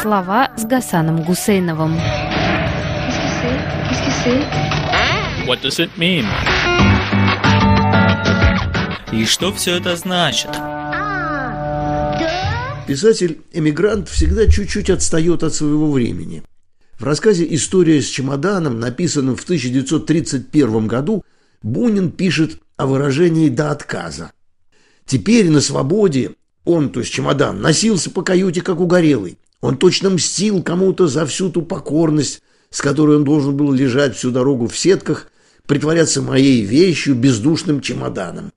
Слова с Гасаном Гусейновым. What does it mean? И что все это значит? Писатель-эмигрант всегда чуть-чуть отстает от своего времени. В рассказе «История с чемоданом», написанном в 1931 году, Бунин пишет о выражении «до отказа». Теперь на свободе он, то есть чемодан, носился по каюте, как угорелый. Он точно мстил кому-то за всю ту покорность, с которой он должен был лежать всю дорогу в сетках, притворяться моей вещью, бездушным чемоданом.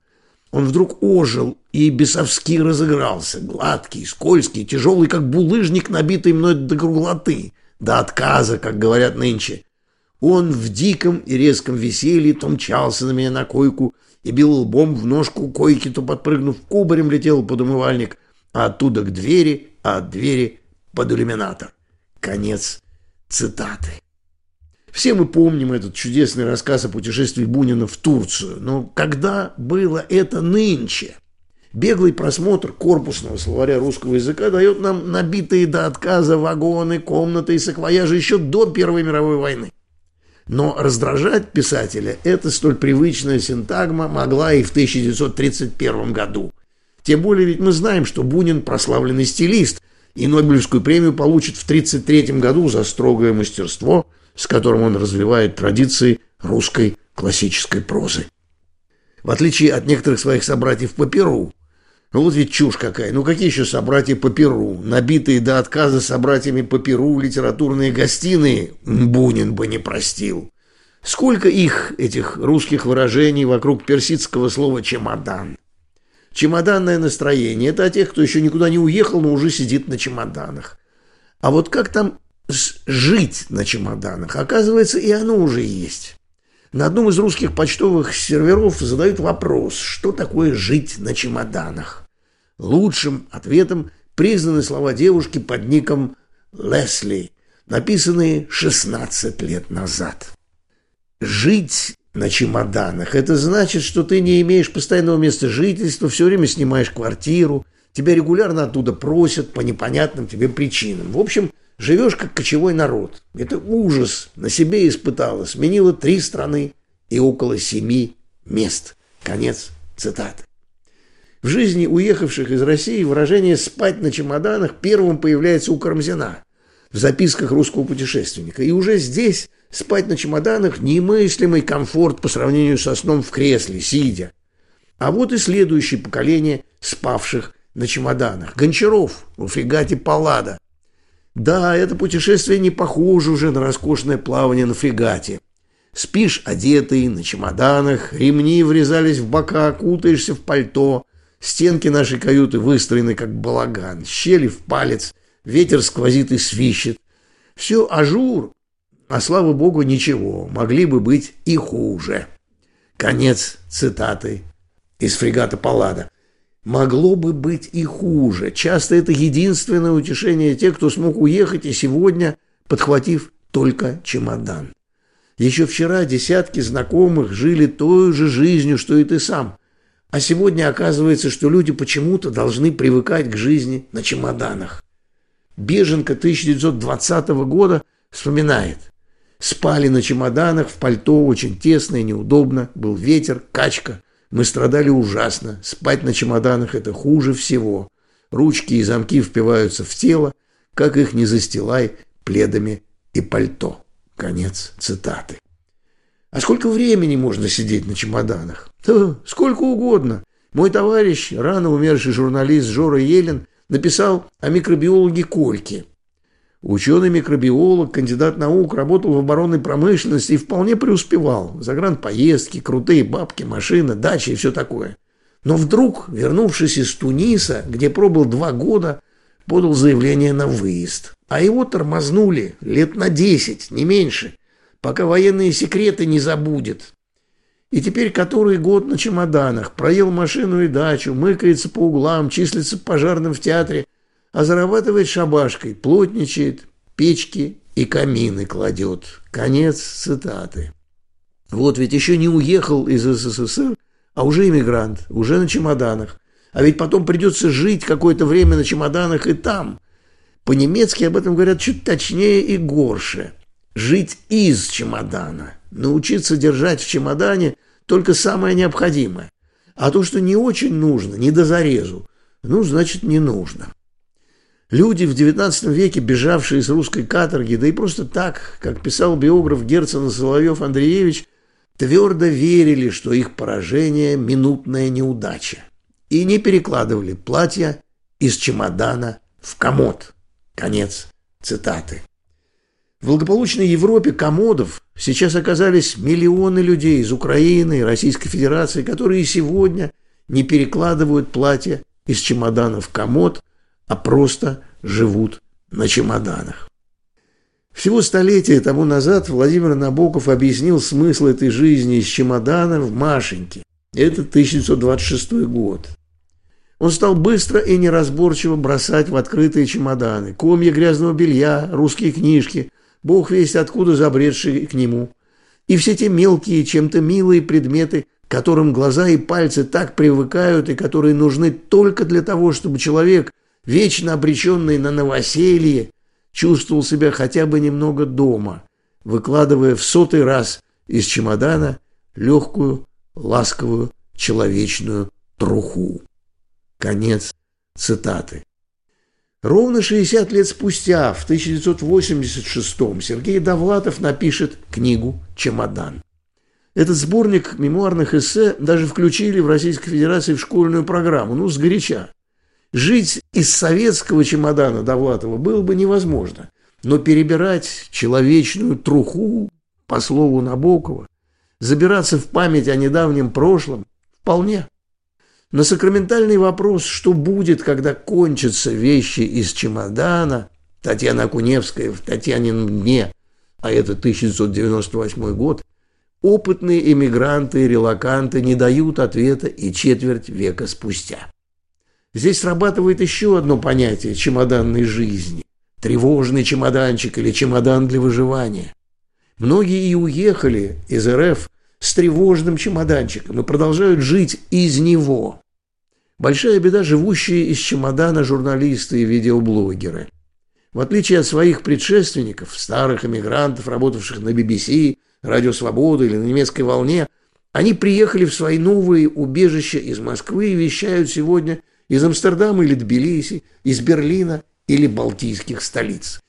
Он вдруг ожил и бесовски разыгрался, гладкий, скользкий, тяжелый, как булыжник, набитый мной до круглоты, до отказа, как говорят нынче. Он в диком и резком веселье то мчался на меня на койку и бил лбом в ножку койки, то подпрыгнув кубарем летел под умывальник, а оттуда к двери, а от двери под иллюминатор. Конец цитаты. Все мы помним этот чудесный рассказ о путешествии Бунина в Турцию. Но когда было это нынче? Беглый просмотр корпусного словаря русского языка дает нам набитые до отказа вагоны, комнаты и саквояжи еще до Первой мировой войны. Но раздражать писателя эта столь привычная синтагма могла и в 1931 году. Тем более ведь мы знаем, что Бунин прославленный стилист и Нобелевскую премию получит в 1933 году за строгое мастерство – с которым он развивает традиции русской классической прозы. В отличие от некоторых своих собратьев по Перу, ну вот ведь чушь какая. Ну какие еще собратья по Перу? Набитые до отказа собратьями по Перу литературные гостиные Бунин бы не простил. Сколько их, этих русских выражений вокруг персидского слова «чемодан». Чемоданное настроение – это о тех, кто еще никуда не уехал, но уже сидит на чемоданах. А вот как там жить на чемоданах. Оказывается, и оно уже есть. На одном из русских почтовых серверов задают вопрос, что такое жить на чемоданах. Лучшим ответом признаны слова девушки под ником Лесли, написанные 16 лет назад. Жить на чемоданах – это значит, что ты не имеешь постоянного места жительства, все время снимаешь квартиру, тебя регулярно оттуда просят по непонятным тебе причинам. В общем, Живешь как кочевой народ. Это ужас. На себе испытала. Сменила три страны и около семи мест. Конец цитаты. В жизни уехавших из России выражение «спать на чемоданах» первым появляется у Карамзина в записках русского путешественника. И уже здесь спать на чемоданах – немыслимый комфорт по сравнению со сном в кресле, сидя. А вот и следующее поколение спавших на чемоданах. Гончаров в фрегате «Паллада», да, это путешествие не похоже уже на роскошное плавание на фрегате. Спишь одетый, на чемоданах, ремни врезались в бока, кутаешься в пальто. Стенки нашей каюты выстроены как балаган, щели в палец, ветер сквозит и свищет. Все ажур, а слава богу ничего, могли бы быть и хуже. Конец цитаты из фрегата Паллада. Могло бы быть и хуже. Часто это единственное утешение тех, кто смог уехать и сегодня, подхватив только чемодан. Еще вчера десятки знакомых жили той же жизнью, что и ты сам. А сегодня оказывается, что люди почему-то должны привыкать к жизни на чемоданах. Беженка 1920 года вспоминает. Спали на чемоданах, в пальто очень тесно и неудобно, был ветер, качка – мы страдали ужасно. Спать на чемоданах – это хуже всего. Ручки и замки впиваются в тело, как их не застилай пледами и пальто. Конец цитаты. А сколько времени можно сидеть на чемоданах? Да, сколько угодно. Мой товарищ, рано умерший журналист Жора Елен, написал о микробиологе Кольке – Ученый-микробиолог, кандидат наук, работал в оборонной промышленности и вполне преуспевал. Загранпоездки, крутые бабки, машина, дача и все такое. Но вдруг, вернувшись из Туниса, где пробыл два года, подал заявление на выезд. А его тормознули лет на десять, не меньше, пока военные секреты не забудет. И теперь который год на чемоданах, проел машину и дачу, мыкается по углам, числится пожарным в театре, а зарабатывает шабашкой, плотничает, печки и камины кладет. Конец цитаты. Вот ведь еще не уехал из СССР, а уже иммигрант, уже на чемоданах. А ведь потом придется жить какое-то время на чемоданах и там. По-немецки об этом говорят чуть точнее и горше. Жить из чемодана. Научиться держать в чемодане только самое необходимое. А то, что не очень нужно, не до зарезу, ну, значит, не нужно. Люди в XIX веке, бежавшие с русской каторги, да и просто так, как писал биограф Герцена Соловьев Андреевич, твердо верили, что их поражение – минутная неудача, и не перекладывали платья из чемодана в комод. Конец цитаты. В благополучной Европе комодов сейчас оказались миллионы людей из Украины и Российской Федерации, которые сегодня не перекладывают платья из чемодана в комод, а просто живут на чемоданах. Всего столетия тому назад Владимир Набоков объяснил смысл этой жизни из чемодана в Машеньке. Это 1926 год. Он стал быстро и неразборчиво бросать в открытые чемоданы комья грязного белья, русские книжки, бог весть откуда забредшие к нему, и все те мелкие, чем-то милые предметы, которым глаза и пальцы так привыкают и которые нужны только для того, чтобы человек, вечно обреченный на новоселье, чувствовал себя хотя бы немного дома, выкладывая в сотый раз из чемодана легкую, ласковую, человечную труху. Конец цитаты. Ровно 60 лет спустя, в 1986-м, Сергей Довлатов напишет книгу «Чемодан». Этот сборник мемуарных эссе даже включили в Российской Федерации в школьную программу, ну, сгоряча. Жить из советского чемодана Довлатова было бы невозможно, но перебирать человечную труху, по слову Набокова, забираться в память о недавнем прошлом вполне. На сакраментальный вопрос, что будет, когда кончатся вещи из чемодана, Татьяна Акуневская в «Татьянином дне», а это 1998 год, опытные эмигранты и релаканты не дают ответа и четверть века спустя. Здесь срабатывает еще одно понятие чемоданной жизни. Тревожный чемоданчик или чемодан для выживания. Многие и уехали из РФ с тревожным чемоданчиком и продолжают жить из него. Большая беда живущие из чемодана журналисты и видеоблогеры. В отличие от своих предшественников, старых эмигрантов, работавших на BBC, Радио Свобода или на немецкой волне, они приехали в свои новые убежища из Москвы и вещают сегодня из Амстердама или Тбилиси, из Берлина или балтийских столиц.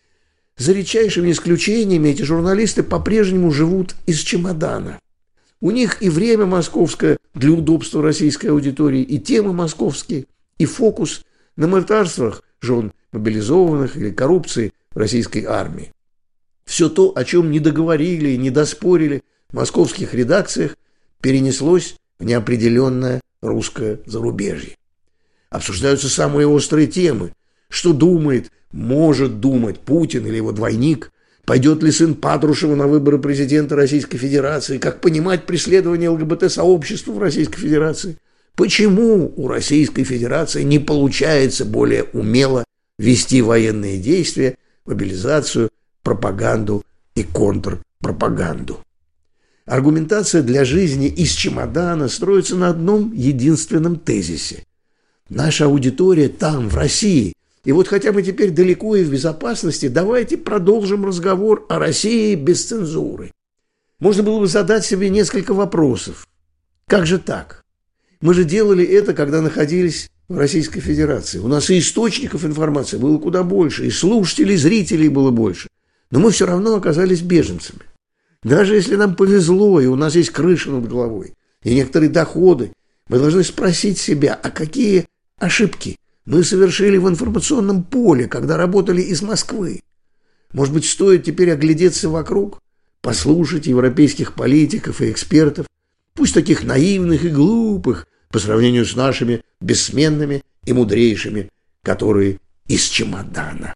За редчайшими исключениями эти журналисты по-прежнему живут из чемодана. У них и время московское для удобства российской аудитории, и темы московские, и фокус на мытарствах жен мобилизованных или коррупции в российской армии. Все то, о чем не договорили и не доспорили в московских редакциях, перенеслось в неопределенное русское зарубежье. Обсуждаются самые острые темы. Что думает, может думать Путин или его двойник? Пойдет ли сын Патрушева на выборы президента Российской Федерации? Как понимать преследование ЛГБТ-сообщества в Российской Федерации? Почему у Российской Федерации не получается более умело вести военные действия, мобилизацию, пропаганду и контрпропаганду? Аргументация для жизни из чемодана строится на одном единственном тезисе. Наша аудитория там, в России. И вот хотя мы теперь далеко и в безопасности, давайте продолжим разговор о России без цензуры. Можно было бы задать себе несколько вопросов. Как же так? Мы же делали это, когда находились в Российской Федерации. У нас и источников информации было куда больше, и слушателей, и зрителей было больше. Но мы все равно оказались беженцами. Даже если нам повезло, и у нас есть крыша над головой, и некоторые доходы, мы должны спросить себя, а какие ошибки мы совершили в информационном поле, когда работали из Москвы. Может быть, стоит теперь оглядеться вокруг, послушать европейских политиков и экспертов, пусть таких наивных и глупых по сравнению с нашими бессменными и мудрейшими, которые из чемодана.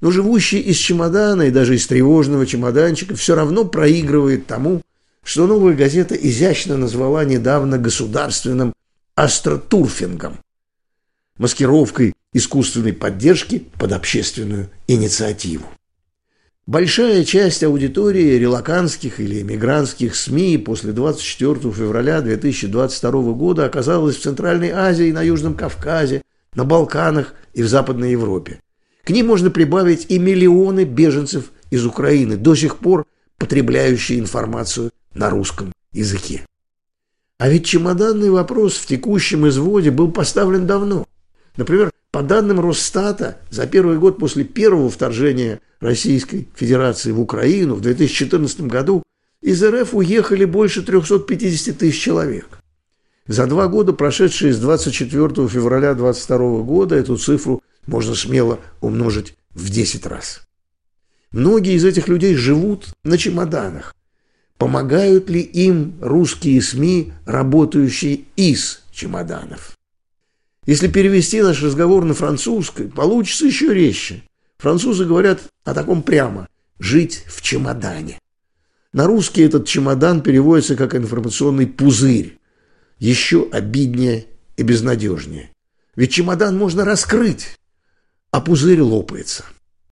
Но живущий из чемодана и даже из тревожного чемоданчика все равно проигрывает тому, что новая газета изящно назвала недавно государственным астротурфингом маскировкой искусственной поддержки под общественную инициативу. Большая часть аудитории релаканских или эмигрантских СМИ после 24 февраля 2022 года оказалась в Центральной Азии на Южном Кавказе, на Балканах и в Западной Европе. К ним можно прибавить и миллионы беженцев из Украины, до сих пор потребляющие информацию на русском языке. А ведь чемоданный вопрос в текущем изводе был поставлен давно. Например, по данным Росстата, за первый год после первого вторжения Российской Федерации в Украину в 2014 году из РФ уехали больше 350 тысяч человек. За два года, прошедшие с 24 февраля 2022 года, эту цифру можно смело умножить в 10 раз. Многие из этих людей живут на чемоданах. Помогают ли им русские СМИ, работающие из чемоданов? Если перевести наш разговор на французский, получится еще резче. Французы говорят о таком прямо – жить в чемодане. На русский этот чемодан переводится как информационный пузырь. Еще обиднее и безнадежнее. Ведь чемодан можно раскрыть, а пузырь лопается –